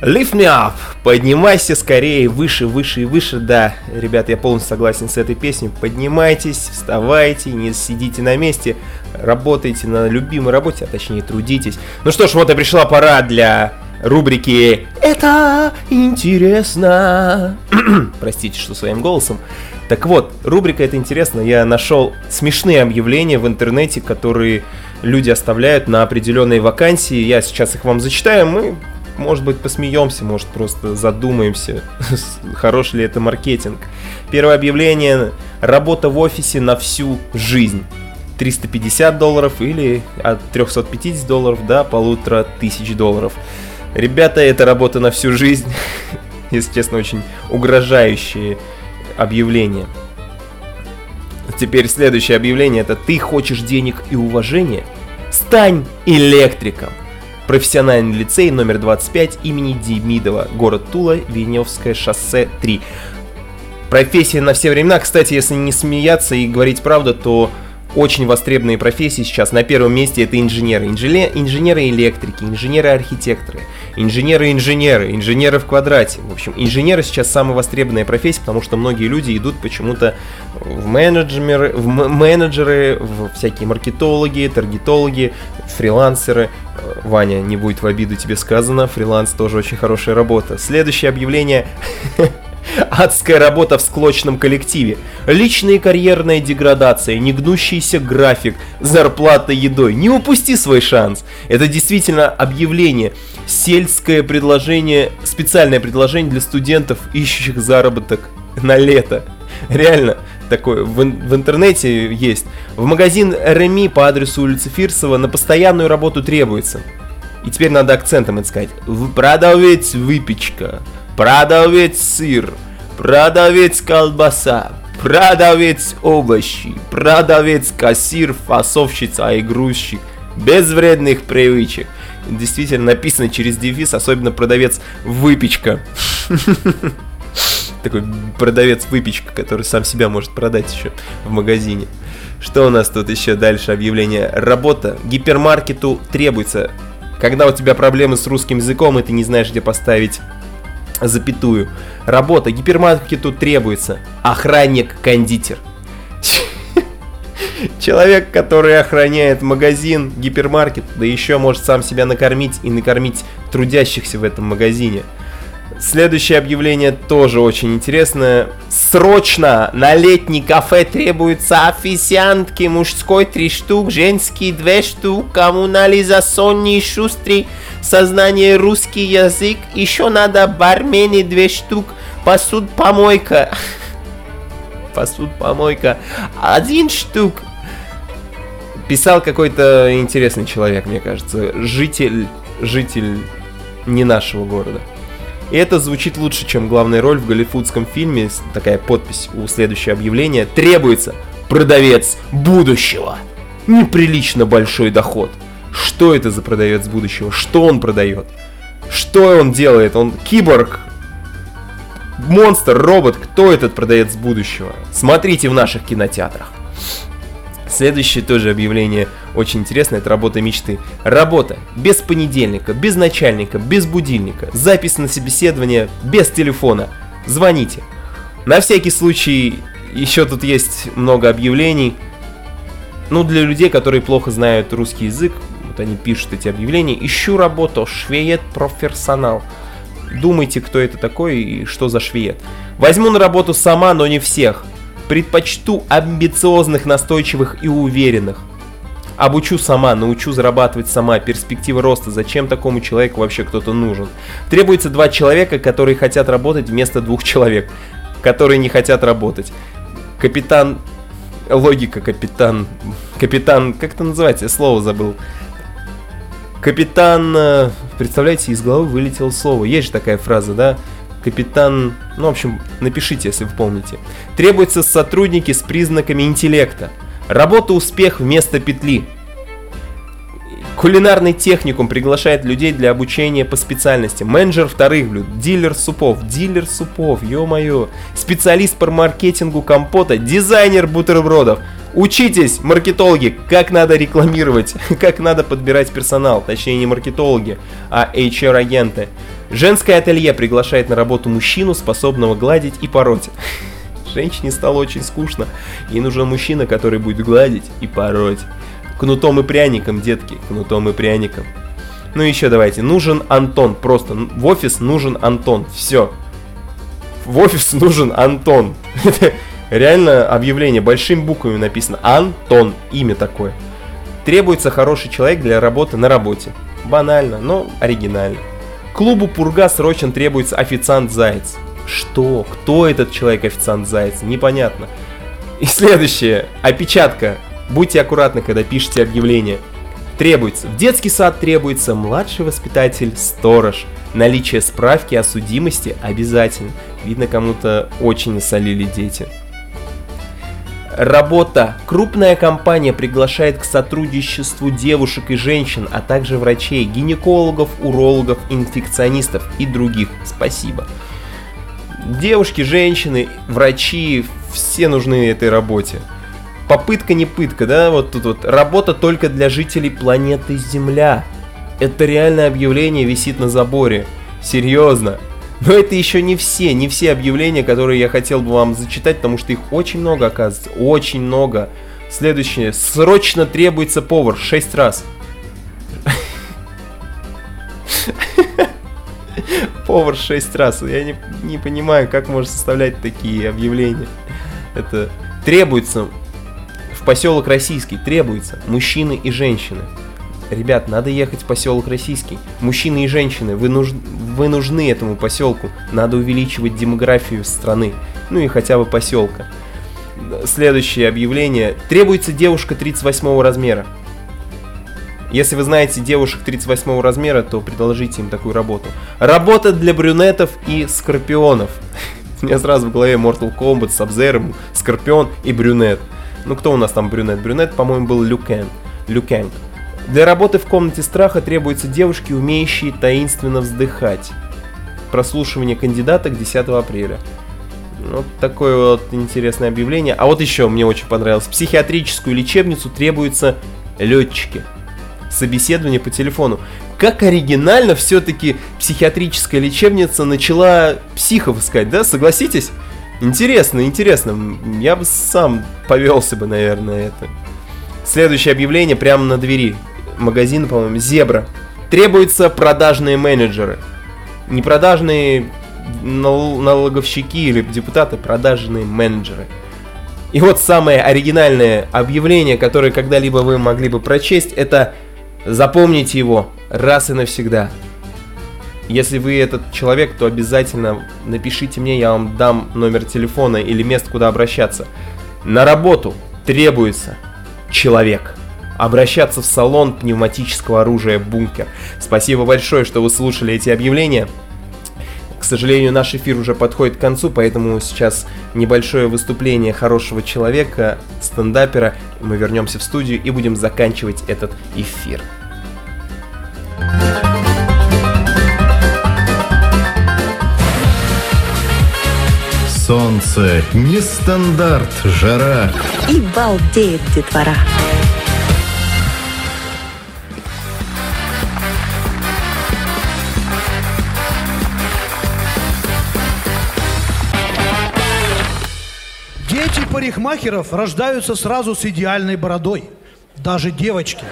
Lift me up! Поднимайся скорее, выше, выше и выше. Да, ребят, я полностью согласен с этой песней. Поднимайтесь, вставайте, не сидите на месте, работайте на любимой работе, а точнее трудитесь. Ну что ж, вот и пришла пора для рубрики «Это интересно». Простите, что своим голосом. Так вот, рубрика «Это интересно». Я нашел смешные объявления в интернете, которые люди оставляют на определенные вакансии. Я сейчас их вам зачитаю. Мы, может быть, посмеемся, может, просто задумаемся, хорош ли это маркетинг. Первое объявление «Работа в офисе на всю жизнь». 350 долларов или от 350 долларов до полутора тысяч долларов. Ребята, это работа на всю жизнь. Если честно, очень угрожающие объявления. Теперь следующее объявление это «Ты хочешь денег и уважения? Стань электриком!» Профессиональный лицей номер 25 имени Демидова, город Тула, Веневское шоссе 3. Профессия на все времена. Кстати, если не смеяться и говорить правду, то очень востребованные профессии сейчас на первом месте это инженеры. Инженеры-электрики, инженеры-архитекторы, инженеры-инженеры, инженеры в квадрате. В общем, инженеры сейчас самая востребованная профессия, потому что многие люди идут почему-то в менеджеры, в менеджеры, в всякие маркетологи, таргетологи, фрилансеры. Э, Ваня, не будет в обиду тебе сказано, фриланс тоже очень хорошая работа. Следующее объявление Адская работа в склочном коллективе. Личная и карьерная деградация, негнущийся график, зарплата едой. Не упусти свой шанс. Это действительно объявление. Сельское предложение, специальное предложение для студентов, ищущих заработок на лето. Реально, такое в, в интернете есть. В магазин Реми по адресу улицы Фирсова на постоянную работу требуется. И теперь надо акцентом. В- Продавец выпечка, продавец сыр, продавец колбаса, продавец овощи, продавец кассир, фасовщица и грузчик. Без вредных привычек. Действительно написано через дефис, особенно продавец выпечка. Такой продавец выпечка, который сам себя может продать еще в магазине. Что у нас тут еще дальше объявление? Работа. Гипермаркету требуется. Когда у тебя проблемы с русским языком, и ты не знаешь, где поставить запятую. Работа. Гипермаркету требуется охранник-кондитер. Человек, который охраняет магазин, гипермаркет, да еще может сам себя накормить и накормить трудящихся в этом магазине. Следующее объявление тоже очень интересное. Срочно на летний кафе требуются официантки мужской 3 штук, женский 2 штук, коммунализационный шустрый, сознание русский язык, еще надо бармене 2 штук, посуд помойка. Посуд помойка один штук. Писал какой-то интересный человек, мне кажется. Житель, житель не нашего города. И это звучит лучше, чем главная роль в голливудском фильме. Такая подпись у следующего объявления. Требуется продавец будущего. Неприлично большой доход. Что это за продавец будущего? Что он продает? Что он делает? Он киборг? Монстр, робот? Кто этот продавец будущего? Смотрите в наших кинотеатрах. Следующее тоже объявление очень интересное, это работа мечты. Работа без понедельника, без начальника, без будильника, запись на собеседование без телефона. Звоните. На всякий случай, еще тут есть много объявлений. Ну, для людей, которые плохо знают русский язык, вот они пишут эти объявления. Ищу работу, швеет профессионал. Думайте, кто это такой и что за швеет. Возьму на работу сама, но не всех. Предпочту амбициозных, настойчивых и уверенных. Обучу сама, научу зарабатывать сама. Перспектива роста. Зачем такому человеку вообще кто-то нужен? Требуется два человека, которые хотят работать вместо двух человек, которые не хотят работать. Капитан... Логика, капитан... Капитан... Как это называется? Я слово забыл. Капитан... э, Представляете, из головы вылетело слово. Есть же такая фраза, да? Капитан... Ну, в общем, напишите, если вы помните. Требуются сотрудники с признаками интеллекта. Работа успех вместо петли. Кулинарный техникум приглашает людей для обучения по специальности. Менеджер вторых блюд, дилер супов, дилер супов, ё-моё. Специалист по маркетингу компота, дизайнер бутербродов. Учитесь, маркетологи, как надо рекламировать, как надо подбирать персонал, точнее не маркетологи, а HR-агенты. Женское ателье приглашает на работу мужчину, способного гладить и пороть. Женщине стало очень скучно. Ей нужен мужчина, который будет гладить и пороть. Кнутом и пряником, детки, кнутом и пряником. Ну еще давайте, нужен Антон, просто в офис нужен Антон, все. В офис нужен Антон. Реально объявление, большими буквами написано Антон, имя такое. Требуется хороший человек для работы на работе. Банально, но оригинально. Клубу Пурга срочно требуется официант Заяц. Что? Кто этот человек официант Заяц? Непонятно. И следующее. Опечатка. Будьте аккуратны, когда пишете объявление. Требуется. В детский сад требуется младший воспитатель, сторож. Наличие справки о судимости обязательно. Видно, кому-то очень насолили дети. Работа. Крупная компания приглашает к сотрудничеству девушек и женщин, а также врачей, гинекологов, урологов, инфекционистов и других. Спасибо. Девушки, женщины, врачи, все нужны этой работе. Попытка не пытка, да, вот тут вот. Работа только для жителей планеты Земля. Это реальное объявление висит на заборе. Серьезно. Но это еще не все, не все объявления, которые я хотел бы вам зачитать, потому что их очень много, оказывается. Очень много. Следующее. Срочно требуется повар. Шесть раз. Повар шесть раз. Я не, не понимаю, как можно составлять такие объявления. Это требуется в поселок Российский. Требуется мужчины и женщины. Ребят, надо ехать в поселок Российский. Мужчины и женщины, вы, нуж- вы нужны этому поселку. Надо увеличивать демографию страны. Ну и хотя бы поселка. Следующее объявление. Требуется девушка 38 размера. Если вы знаете девушек 38 размера, то предложите им такую работу. Работа для брюнетов и скорпионов. У меня сразу в голове Mortal Kombat с Обзером, Скорпион и Брюнет. Ну кто у нас там Брюнет? Брюнет, по-моему, был Люкен. Люкенг. Для работы в комнате страха требуются девушки, умеющие таинственно вздыхать. Прослушивание кандидата к 10 апреля. Вот такое вот интересное объявление. А вот еще мне очень понравилось. В психиатрическую лечебницу требуются летчики. Собеседование по телефону. как оригинально все-таки психиатрическая лечебница начала психов искать, да? Согласитесь? Интересно, интересно. Я бы сам повелся бы, наверное, это. Следующее объявление прямо на двери. Магазин, по-моему, Зебра. Требуются продажные менеджеры. Не продажные нал- налоговщики или депутаты, продажные менеджеры. И вот самое оригинальное объявление, которое когда-либо вы могли бы прочесть, это запомните его раз и навсегда. Если вы этот человек, то обязательно напишите мне, я вам дам номер телефона или место, куда обращаться. На работу требуется человек. Обращаться в салон пневматического оружия «Бункер». Спасибо большое, что вы слушали эти объявления. К сожалению, наш эфир уже подходит к концу, поэтому сейчас небольшое выступление хорошего человека, стендапера. Мы вернемся в студию и будем заканчивать этот эфир. Солнце, нестандарт, жара. И балдеет детвора. Парикмахеров рождаются сразу с идеальной бородой. Даже девочки.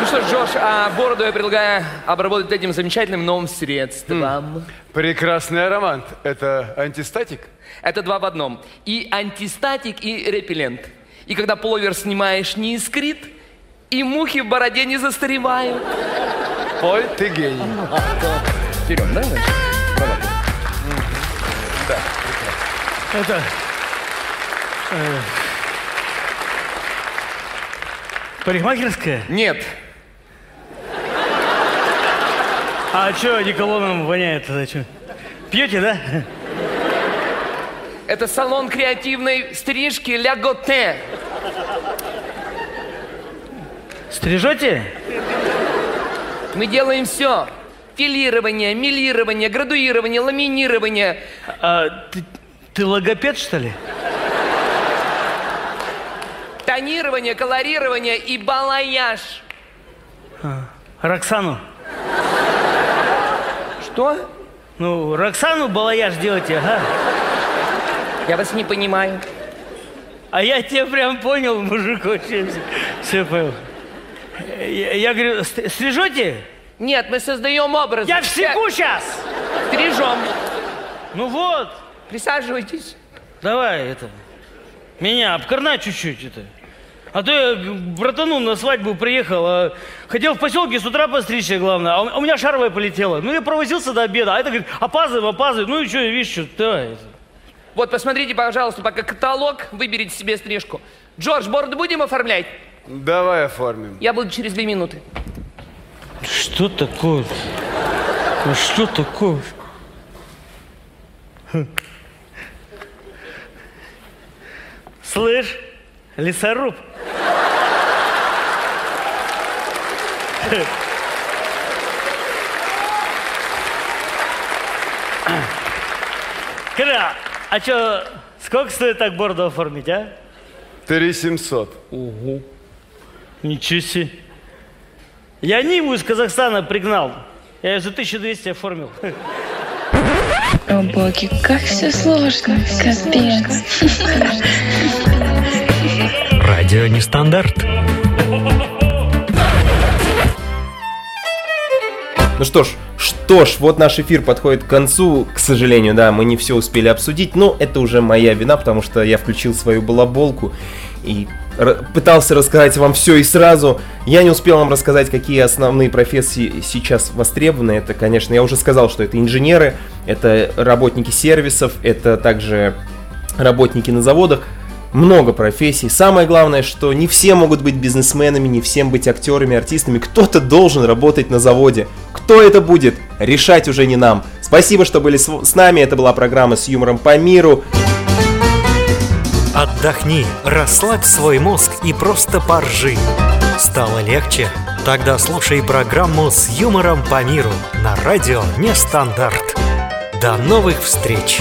Ну что ж, Джош, а бороду я предлагаю обработать этим замечательным новым средством. Прекрасный аромат. Это антистатик? Это два в одном. И антистатик, и репеллент. И когда пловер снимаешь, не искрит, и мухи в бороде не застаревают. Ой, ты гений. Берем, да? Давай. Да. Это... э, Парикмахерская? Нет. А что одеколоном воняет тогда? Что? Пьете, да? Это салон креативной стрижки Ля Готе. Стрижете? Мы делаем все. Филирование, милирование, градуирование, ламинирование. А, ты, ты логопед, что ли? Тонирование, колорирование и балаяж. А, Роксану? Что? Ну, Роксану балаяж делайте, ага. Я вас не понимаю. А я тебя прям понял, мужик, вообще все, все понял. Я, я говорю, ст- стрижете? Нет, мы создаем образ. Я всеку сейчас! Стрижем. Ну вот, Присаживайтесь. давай это, меня обкорнай чуть-чуть это. А то я к братану на свадьбу приехал, а хотел в поселке с утра постричься, главное, а у, а у меня шаровая полетела. Ну, я провозился до обеда, а это говорит, опаздывай, опаздывай. Ну и что, видишь, что, давай. это. Вот, посмотрите, пожалуйста, пока каталог, выберите себе стрижку. Джордж, бороду будем оформлять? Давай оформим. Я буду через две минуты. Что такое? Ну что такое? Слышь, лесоруб. Кра, а чё, сколько стоит так бороду оформить, а? 3700. Ого. Ничего себе. Я Ниву из Казахстана пригнал. Я ее за 1200 оформил. О боги, как все сложно, капец. Радио Нестандарт. Ну что ж, что ж, вот наш эфир подходит к концу. К сожалению, да, мы не все успели обсудить, но это уже моя вина, потому что я включил свою балаболку и пытался рассказать вам все и сразу. Я не успел вам рассказать, какие основные профессии сейчас востребованы. Это, конечно, я уже сказал, что это инженеры, это работники сервисов, это также работники на заводах. Много профессий. Самое главное, что не все могут быть бизнесменами, не всем быть актерами, артистами. Кто-то должен работать на заводе. Кто это будет, решать уже не нам. Спасибо, что были с, нами. Это была программа с юмором по миру. Отдохни, расслабь свой мозг и просто поржи. Стало легче? Тогда слушай программу с юмором по миру на радио Нестандарт. До новых встреч!